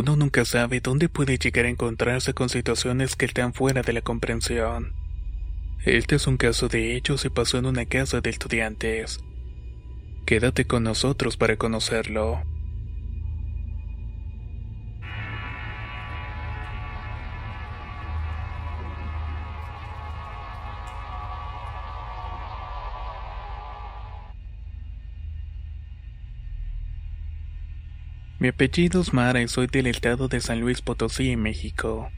Uno nunca sabe dónde puede llegar a encontrarse con situaciones que están fuera de la comprensión. Este es un caso de hecho se pasó en una casa de estudiantes. Quédate con nosotros para conocerlo. Mi apellido es Mara y soy del estado de San Luis Potosí, México.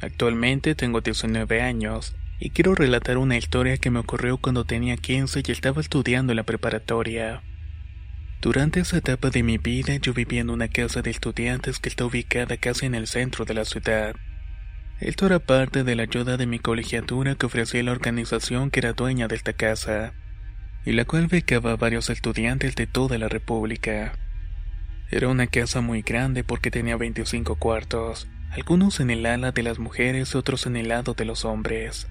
Actualmente tengo 19 años y quiero relatar una historia que me ocurrió cuando tenía 15 y estaba estudiando en la preparatoria. Durante esa etapa de mi vida yo vivía en una casa de estudiantes que está ubicada casi en el centro de la ciudad. Esto era parte de la ayuda de mi colegiatura que ofrecía la organización que era dueña de esta casa, y la cual becaba a varios estudiantes de toda la República. Era una casa muy grande porque tenía 25 cuartos, algunos en el ala de las mujeres otros en el lado de los hombres.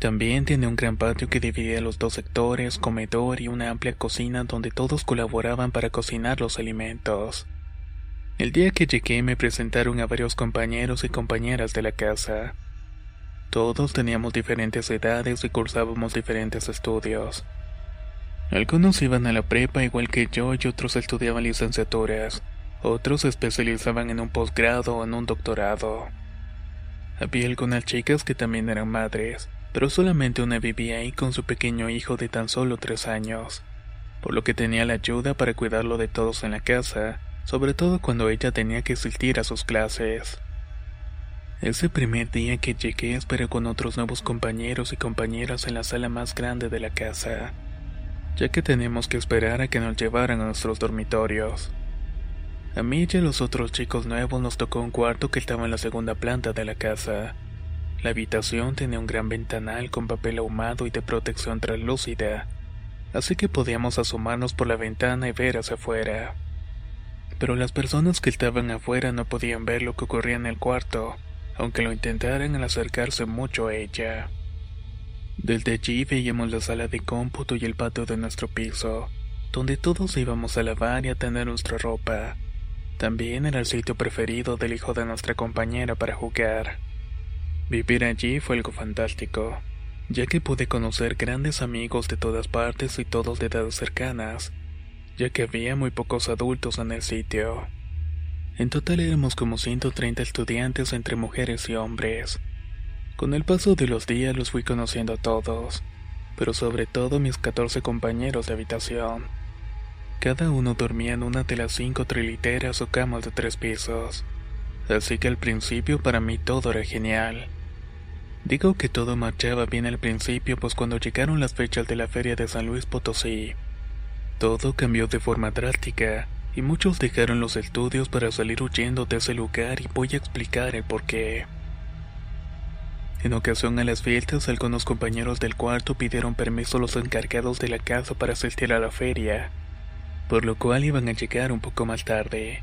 También tiene un gran patio que dividía los dos sectores, comedor y una amplia cocina donde todos colaboraban para cocinar los alimentos. El día que llegué me presentaron a varios compañeros y compañeras de la casa. Todos teníamos diferentes edades y cursábamos diferentes estudios. Algunos iban a la prepa igual que yo y otros estudiaban licenciaturas. Otros se especializaban en un posgrado o en un doctorado. Había algunas chicas que también eran madres, pero solamente una vivía ahí con su pequeño hijo de tan solo tres años, por lo que tenía la ayuda para cuidarlo de todos en la casa, sobre todo cuando ella tenía que asistir a sus clases. Ese primer día que llegué esperé con otros nuevos compañeros y compañeras en la sala más grande de la casa ya que tenemos que esperar a que nos llevaran a nuestros dormitorios. A mí y a los otros chicos nuevos nos tocó un cuarto que estaba en la segunda planta de la casa. La habitación tenía un gran ventanal con papel ahumado y de protección translúcida, así que podíamos asomarnos por la ventana y ver hacia afuera. Pero las personas que estaban afuera no podían ver lo que ocurría en el cuarto, aunque lo intentaran al acercarse mucho a ella. Desde allí veíamos la sala de cómputo y el patio de nuestro piso, donde todos íbamos a lavar y a tener nuestra ropa. También era el sitio preferido del hijo de nuestra compañera para jugar. Vivir allí fue algo fantástico, ya que pude conocer grandes amigos de todas partes y todos de edades cercanas, ya que había muy pocos adultos en el sitio. En total éramos como 130 estudiantes entre mujeres y hombres. Con el paso de los días los fui conociendo a todos, pero sobre todo mis 14 compañeros de habitación. Cada uno dormía en una de las cinco triliteras o camas de tres pisos, así que al principio para mí todo era genial. Digo que todo marchaba bien al principio, pues cuando llegaron las fechas de la feria de San Luis Potosí, todo cambió de forma drástica y muchos dejaron los estudios para salir huyendo de ese lugar y voy a explicar el porqué. En ocasión a las fiestas, algunos compañeros del cuarto pidieron permiso a los encargados de la casa para asistir a la feria, por lo cual iban a llegar un poco más tarde.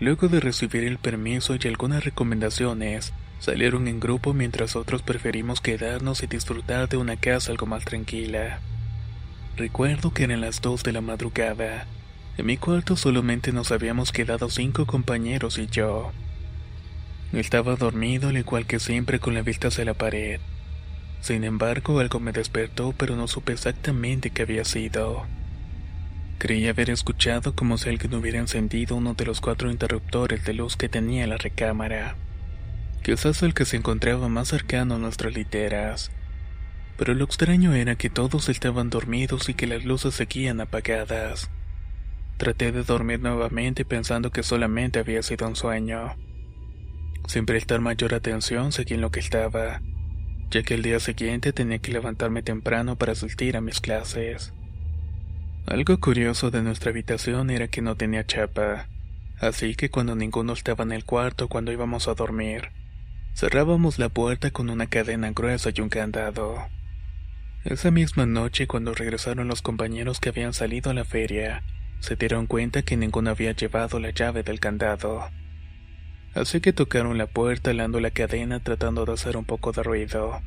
Luego de recibir el permiso y algunas recomendaciones, salieron en grupo mientras otros preferimos quedarnos y disfrutar de una casa algo más tranquila. Recuerdo que eran las dos de la madrugada. En mi cuarto solamente nos habíamos quedado cinco compañeros y yo. Estaba dormido al igual que siempre con la vista hacia la pared. Sin embargo, algo me despertó, pero no supe exactamente qué había sido. Creí haber escuchado como si alguien hubiera encendido uno de los cuatro interruptores de luz que tenía la recámara. Quizás el que se encontraba más cercano a nuestras literas. Pero lo extraño era que todos estaban dormidos y que las luces seguían apagadas. Traté de dormir nuevamente pensando que solamente había sido un sueño. Sin prestar mayor atención, seguí lo que estaba, ya que el día siguiente tenía que levantarme temprano para asistir a mis clases. Algo curioso de nuestra habitación era que no tenía chapa, así que cuando ninguno estaba en el cuarto cuando íbamos a dormir, cerrábamos la puerta con una cadena gruesa y un candado. Esa misma noche, cuando regresaron los compañeros que habían salido a la feria, se dieron cuenta que ninguno había llevado la llave del candado. Así que tocaron la puerta alando la cadena tratando de hacer un poco de ruido.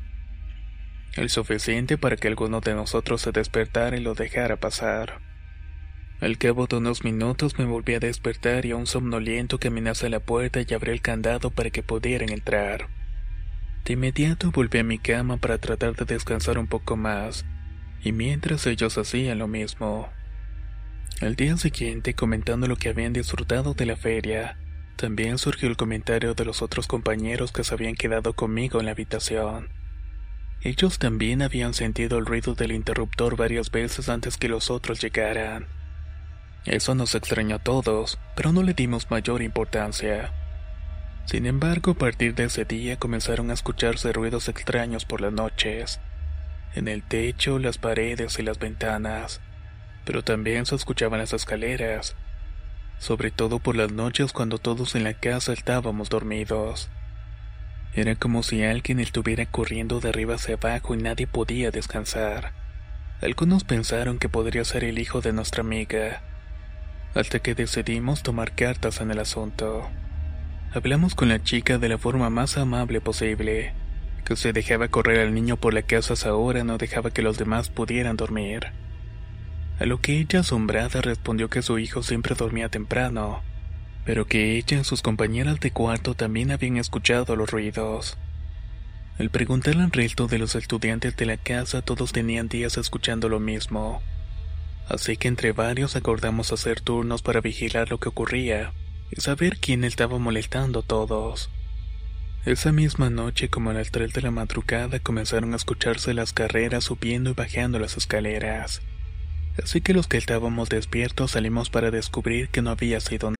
El suficiente para que alguno de nosotros se despertara y lo dejara pasar. Al cabo de unos minutos me volví a despertar y a un somnoliento caminé hacia la puerta y abrí el candado para que pudieran entrar. De inmediato volví a mi cama para tratar de descansar un poco más, y mientras ellos hacían lo mismo. Al día siguiente, comentando lo que habían disfrutado de la feria, también surgió el comentario de los otros compañeros que se habían quedado conmigo en la habitación. Ellos también habían sentido el ruido del interruptor varias veces antes que los otros llegaran. Eso nos extrañó a todos, pero no le dimos mayor importancia. Sin embargo, a partir de ese día comenzaron a escucharse ruidos extraños por las noches, en el techo, las paredes y las ventanas, pero también se escuchaban las escaleras, sobre todo por las noches cuando todos en la casa estábamos dormidos. Era como si alguien estuviera corriendo de arriba hacia abajo y nadie podía descansar. Algunos pensaron que podría ser el hijo de nuestra amiga, hasta que decidimos tomar cartas en el asunto. Hablamos con la chica de la forma más amable posible, que se dejaba correr al niño por la casa a hora no dejaba que los demás pudieran dormir. A lo que ella asombrada respondió que su hijo siempre dormía temprano, pero que ella y sus compañeras de cuarto también habían escuchado los ruidos. Al preguntar al resto de los estudiantes de la casa todos tenían días escuchando lo mismo, así que entre varios acordamos hacer turnos para vigilar lo que ocurría y saber quién estaba molestando a todos. Esa misma noche, como a las 3 de la madrugada, comenzaron a escucharse las carreras subiendo y bajando las escaleras. Así que los que estábamos despiertos salimos para descubrir que no había sido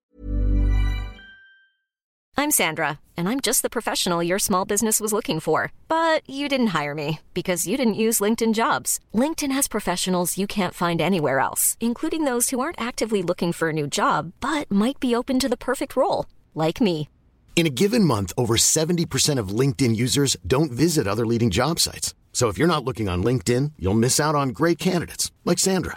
I'm Sandra, and I'm just the professional your small business was looking for. But you didn't hire me because you didn't use LinkedIn jobs. LinkedIn has professionals you can't find anywhere else, including those who aren't actively looking for a new job but might be open to the perfect role, like me. In a given month, over 70% of LinkedIn users don't visit other leading job sites. So if you're not looking on LinkedIn, you'll miss out on great candidates like Sandra.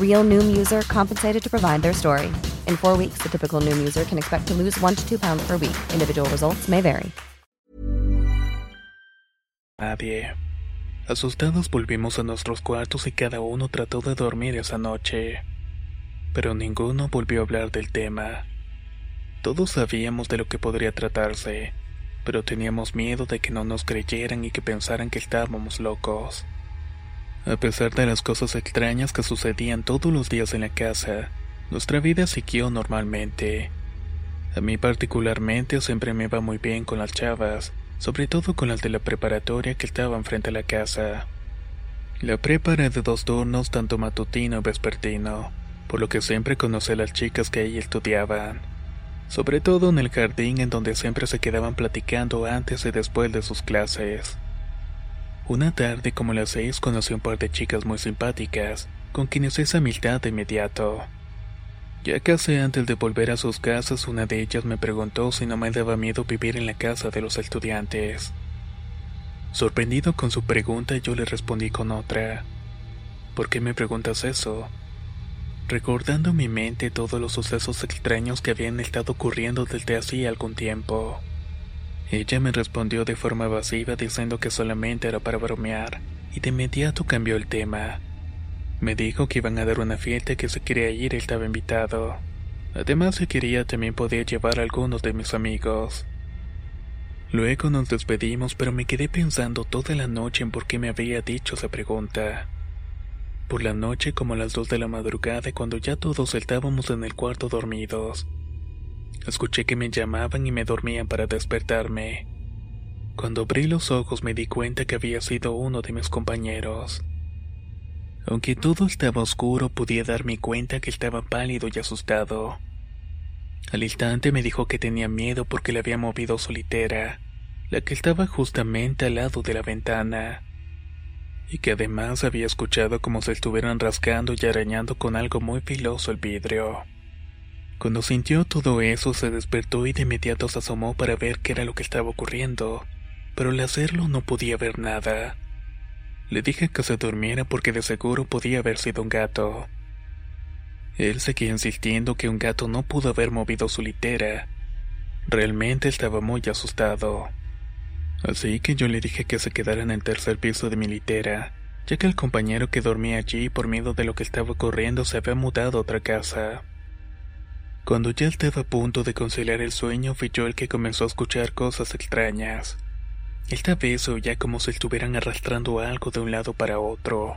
Real Noom user compensated to provide their story. In four weeks, the typical Noom user can expect to lose one to two pounds per week. Individual results may vary. Nadie. Asustados volvimos a nuestros cuartos y cada uno trató de dormir esa noche. Pero ninguno volvió a hablar del tema. Todos sabíamos de lo que podría tratarse, pero teníamos miedo de que no nos creyeran y que pensaran que estábamos locos. A pesar de las cosas extrañas que sucedían todos los días en la casa, nuestra vida siguió normalmente. A mí particularmente siempre me iba muy bien con las chavas, sobre todo con las de la preparatoria que estaban frente a la casa. La prepa era de dos turnos, tanto matutino y vespertino, por lo que siempre conocí a las chicas que ahí estudiaban, sobre todo en el jardín en donde siempre se quedaban platicando antes y después de sus clases. Una tarde como las seis conocí un par de chicas muy simpáticas, con quienes hice amistad de inmediato. Ya casi antes de volver a sus casas, una de ellas me preguntó si no me daba miedo vivir en la casa de los estudiantes. Sorprendido con su pregunta, yo le respondí con otra. ¿Por qué me preguntas eso? Recordando en mi mente todos los sucesos extraños que habían estado ocurriendo desde hacía algún tiempo. Ella me respondió de forma evasiva diciendo que solamente era para bromear, y de inmediato cambió el tema. Me dijo que iban a dar una fiesta y que si quería ir estaba invitado. Además, si quería también podía llevar a algunos de mis amigos. Luego nos despedimos, pero me quedé pensando toda la noche en por qué me había dicho esa pregunta. Por la noche, como a las dos de la madrugada, cuando ya todos estábamos en el cuarto dormidos, escuché que me llamaban y me dormían para despertarme. Cuando abrí los ojos me di cuenta que había sido uno de mis compañeros. Aunque todo estaba oscuro, podía darme cuenta que estaba pálido y asustado. Al instante me dijo que tenía miedo porque le había movido su litera, la que estaba justamente al lado de la ventana, y que además había escuchado como se estuvieran rascando y arañando con algo muy filoso el vidrio. Cuando sintió todo eso se despertó y de inmediato se asomó para ver qué era lo que estaba ocurriendo, pero al hacerlo no podía ver nada. Le dije que se durmiera porque de seguro podía haber sido un gato. Él seguía insistiendo que un gato no pudo haber movido su litera. Realmente estaba muy asustado. Así que yo le dije que se quedara en el tercer piso de mi litera, ya que el compañero que dormía allí por miedo de lo que estaba ocurriendo se había mudado a otra casa. Cuando ya estaba a punto de conciliar el sueño, fui yo el que comenzó a escuchar cosas extrañas. Esta vez oía como si estuvieran arrastrando algo de un lado para otro.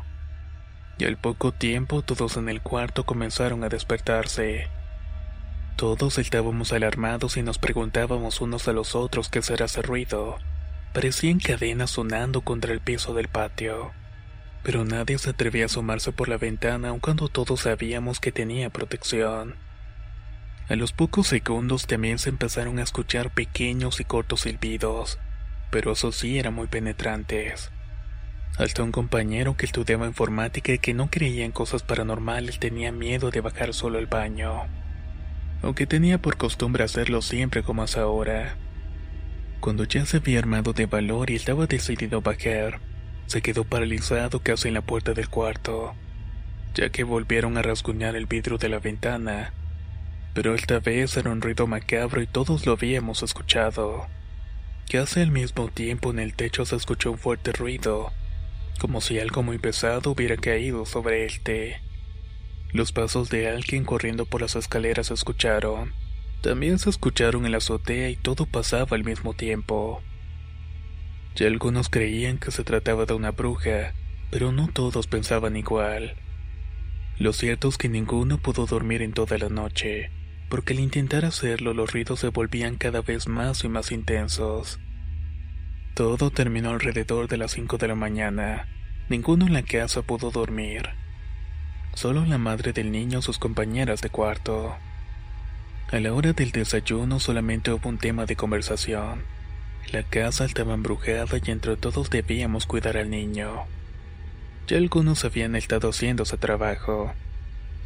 Y al poco tiempo todos en el cuarto comenzaron a despertarse. Todos estábamos alarmados y nos preguntábamos unos a los otros qué será ese ruido. Parecían cadenas sonando contra el piso del patio. Pero nadie se atrevía a asomarse por la ventana aun cuando todos sabíamos que tenía protección. A los pocos segundos también se empezaron a escuchar pequeños y cortos silbidos pero eso sí eran muy penetrantes. Hasta un compañero que estudiaba informática y que no creía en cosas paranormales tenía miedo de bajar solo al baño, aunque tenía por costumbre hacerlo siempre como hace ahora. Cuando ya se había armado de valor y estaba decidido a bajar, se quedó paralizado casi en la puerta del cuarto, ya que volvieron a rasguñar el vidrio de la ventana, pero esta vez era un ruido macabro y todos lo habíamos escuchado. Casi al mismo tiempo en el techo se escuchó un fuerte ruido, como si algo muy pesado hubiera caído sobre este. Los pasos de alguien corriendo por las escaleras se escucharon. También se escucharon en la azotea y todo pasaba al mismo tiempo. Ya algunos creían que se trataba de una bruja, pero no todos pensaban igual. Lo cierto es que ninguno pudo dormir en toda la noche porque al intentar hacerlo los ruidos se volvían cada vez más y más intensos. Todo terminó alrededor de las 5 de la mañana. Ninguno en la casa pudo dormir. Solo la madre del niño y sus compañeras de cuarto. A la hora del desayuno solamente hubo un tema de conversación. La casa estaba embrujada y entre todos debíamos cuidar al niño. Ya algunos habían estado haciendo ese trabajo,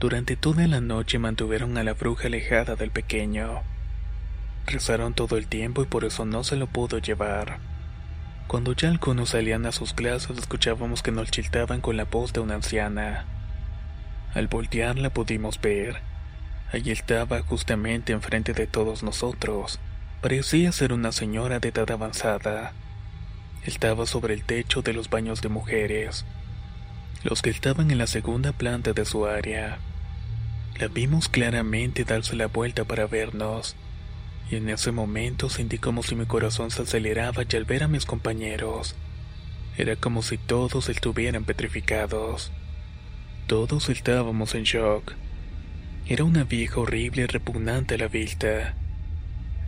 durante toda la noche mantuvieron a la bruja alejada del pequeño. Rezaron todo el tiempo y por eso no se lo pudo llevar. Cuando ya algunos salían a sus clases escuchábamos que nos chiltaban con la voz de una anciana. Al voltear la pudimos ver. Allí estaba justamente enfrente de todos nosotros. Parecía ser una señora de edad avanzada. Estaba sobre el techo de los baños de mujeres, los que estaban en la segunda planta de su área. La vimos claramente darse la vuelta para vernos, y en ese momento sentí como si mi corazón se aceleraba y al ver a mis compañeros, era como si todos estuvieran petrificados. Todos estábamos en shock. Era una vieja horrible y repugnante a la vista.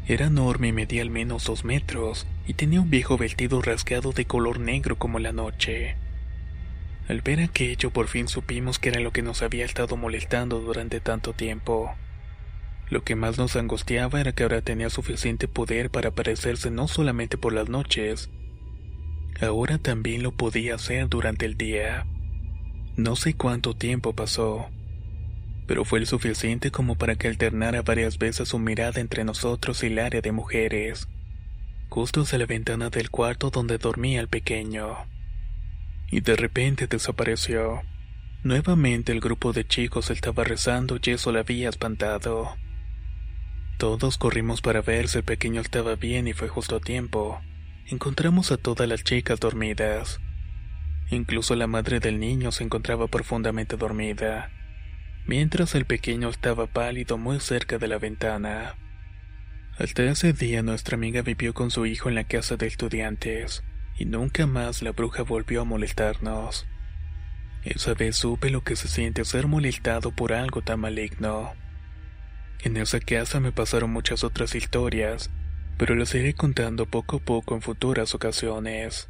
Era enorme y medía al menos dos metros, y tenía un viejo vestido rasgado de color negro como la noche. Al ver aquello por fin supimos que era lo que nos había estado molestando durante tanto tiempo. Lo que más nos angustiaba era que ahora tenía suficiente poder para aparecerse no solamente por las noches, ahora también lo podía hacer durante el día. No sé cuánto tiempo pasó, pero fue el suficiente como para que alternara varias veces su mirada entre nosotros y el área de mujeres, justo hacia la ventana del cuarto donde dormía el pequeño y de repente desapareció. Nuevamente el grupo de chicos estaba rezando y eso la había espantado. Todos corrimos para ver si el pequeño estaba bien y fue justo a tiempo. Encontramos a todas las chicas dormidas. Incluso la madre del niño se encontraba profundamente dormida, mientras el pequeño estaba pálido muy cerca de la ventana. Hasta ese día nuestra amiga vivió con su hijo en la casa de estudiantes, y nunca más la bruja volvió a molestarnos. Esa vez supe lo que se siente ser molestado por algo tan maligno. En esa casa me pasaron muchas otras historias, pero las iré contando poco a poco en futuras ocasiones.